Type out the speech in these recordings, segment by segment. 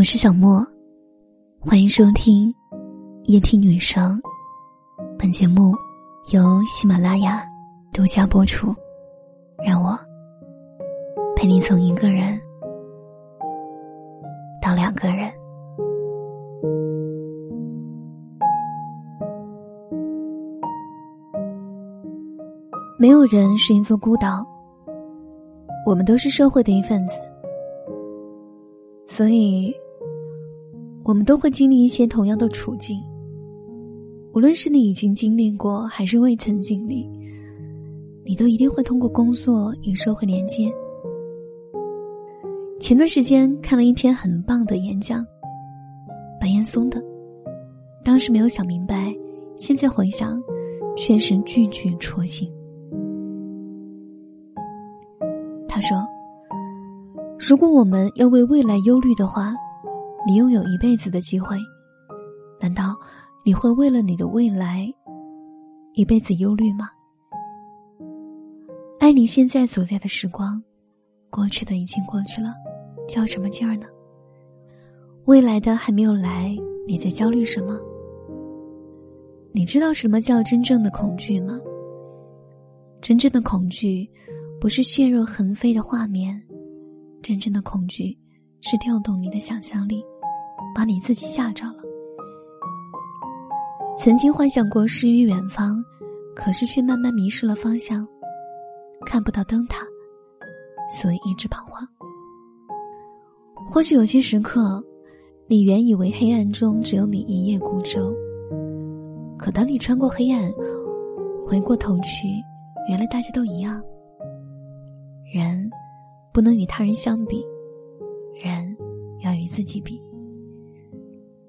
我是小莫，欢迎收听夜听女生。本节目由喜马拉雅独家播出。让我陪你从一个人到两个人。没有人是一座孤岛，我们都是社会的一份子，所以，我们都会经历一些同样的处境。无论是你已经经历过，还是未曾经历，你都一定会通过工作与社会连接。前段时间看了一篇很棒的演讲，白岩松的，当时没有想明白，现在回想，确实句句戳心。他说：“如果我们要为未来忧虑的话，你拥有一辈子的机会，难道你会为了你的未来一辈子忧虑吗？爱你现在所在的时光，过去的已经过去了，较什么劲儿呢？未来的还没有来，你在焦虑什么？你知道什么叫真正的恐惧吗？真正的恐惧。”不是血肉横飞的画面，真正的恐惧是调动你的想象力，把你自己吓着了。曾经幻想过诗与远方，可是却慢慢迷失了方向，看不到灯塔，所以一直彷徨。或许有些时刻，你原以为黑暗中只有你一叶孤舟，可当你穿过黑暗，回过头去，原来大家都一样。人不能与他人相比，人要与自己比。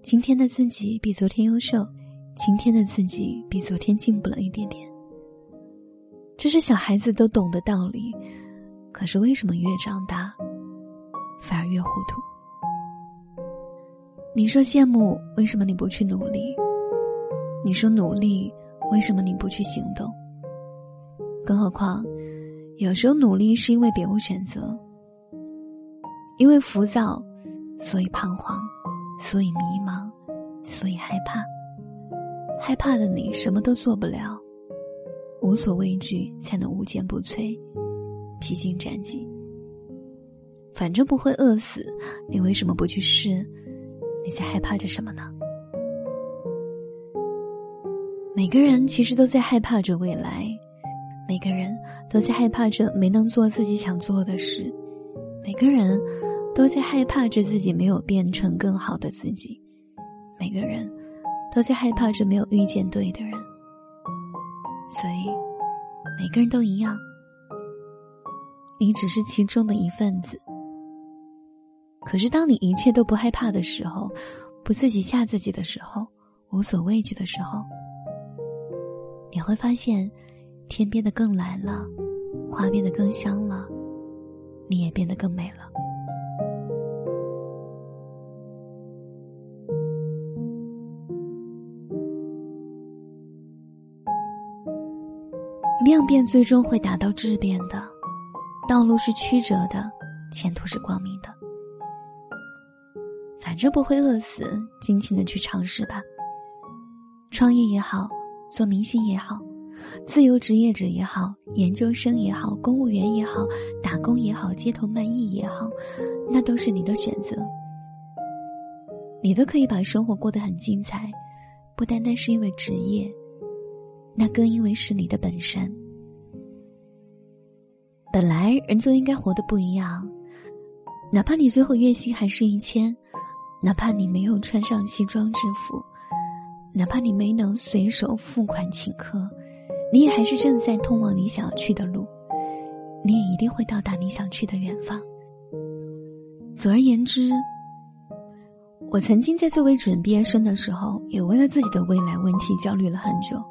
今天的自己比昨天优秀，今天的自己比昨天进步了一点点。这是小孩子都懂的道理，可是为什么越长大，反而越糊涂？你说羡慕，为什么你不去努力？你说努力，为什么你不去行动？更何况。有时候努力是因为别无选择，因为浮躁，所以彷徨，所以迷茫，所以害怕。害怕的你什么都做不了，无所畏惧才能无坚不摧，披荆斩棘。反正不会饿死，你为什么不去试？你在害怕着什么呢？每个人其实都在害怕着未来。每个人都在害怕着没能做自己想做的事，每个人都在害怕着自己没有变成更好的自己，每个人都在害怕着没有遇见对的人。所以，每个人都一样，你只是其中的一份子。可是，当你一切都不害怕的时候，不自己吓自己的时候，无所畏惧的时候，你会发现。天变得更蓝了，花变得更香了，你也变得更美了。量变最终会达到质变的，道路是曲折的，前途是光明的。反正不会饿死，尽情的去尝试吧。创业也好，做明星也好。自由职业者也好，研究生也好，公务员也好，打工也好，街头卖艺也好，那都是你的选择。你都可以把生活过得很精彩，不单单是因为职业，那更因为是你的本身。本来人就应该活得不一样，哪怕你最后月薪还是一千，哪怕你没有穿上西装制服，哪怕你没能随手付款请客。你也还是正在通往你想要去的路，你也一定会到达你想去的远方。总而言之，我曾经在作为准毕业生的时候，也为了自己的未来问题焦虑了很久。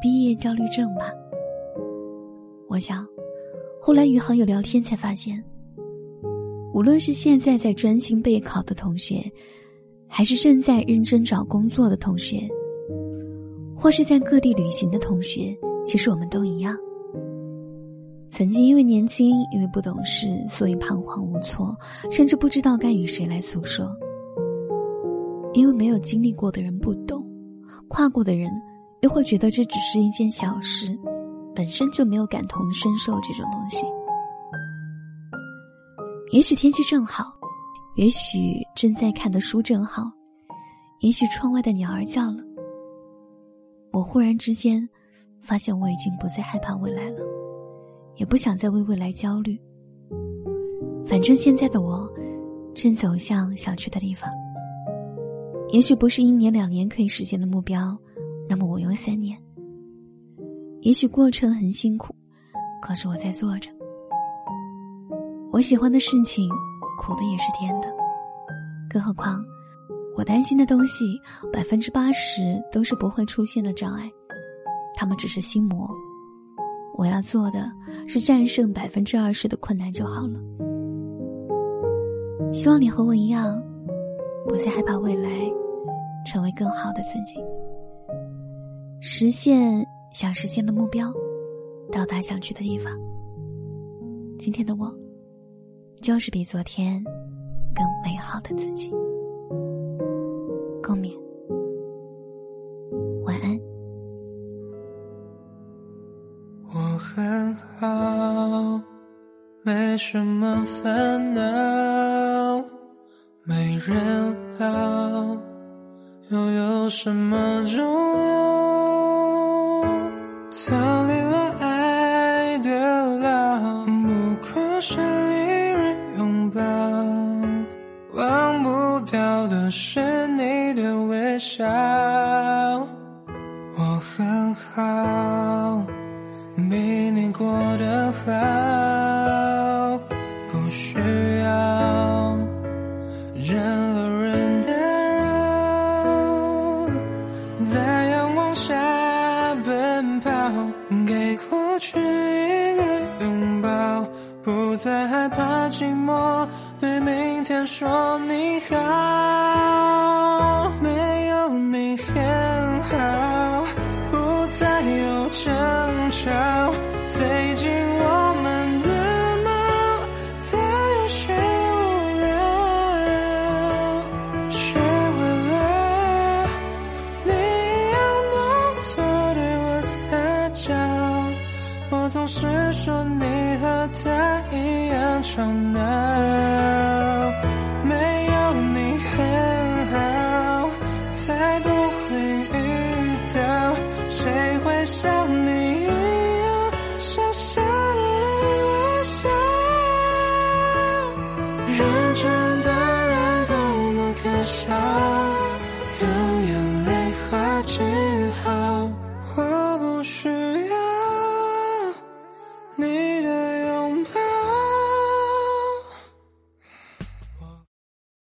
毕业焦虑症吧。我想，后来与好友聊天才发现，无论是现在在专心备考的同学，还是正在认真找工作的同学。或是在各地旅行的同学，其实我们都一样。曾经因为年轻，因为不懂事，所以彷徨无措，甚至不知道该与谁来诉说。因为没有经历过的人不懂，跨过的人又会觉得这只是一件小事，本身就没有感同身受这种东西。也许天气正好，也许正在看的书正好，也许窗外的鸟儿叫了。我忽然之间，发现我已经不再害怕未来了，也不想再为未来焦虑。反正现在的我，正走向想去的地方。也许不是一年两年可以实现的目标，那么我用三年。也许过程很辛苦，可是我在做着。我喜欢的事情，苦的也是甜的。更何况，我担心的东西，百分之八十都是不会出现的障碍，他们只是心魔。我要做的是战胜百分之二十的困难就好了。希望你和我一样，不再害怕未来。成为更好的自己，实现想实现的目标，到达想去的地方。今天的我，就是比昨天更美好的自己。共勉，晚安。我很好，没什么烦恼，没人好。又有什么重要？逃离了爱的牢，不过是一人拥抱。忘不掉的是你的微笑。天说你好，想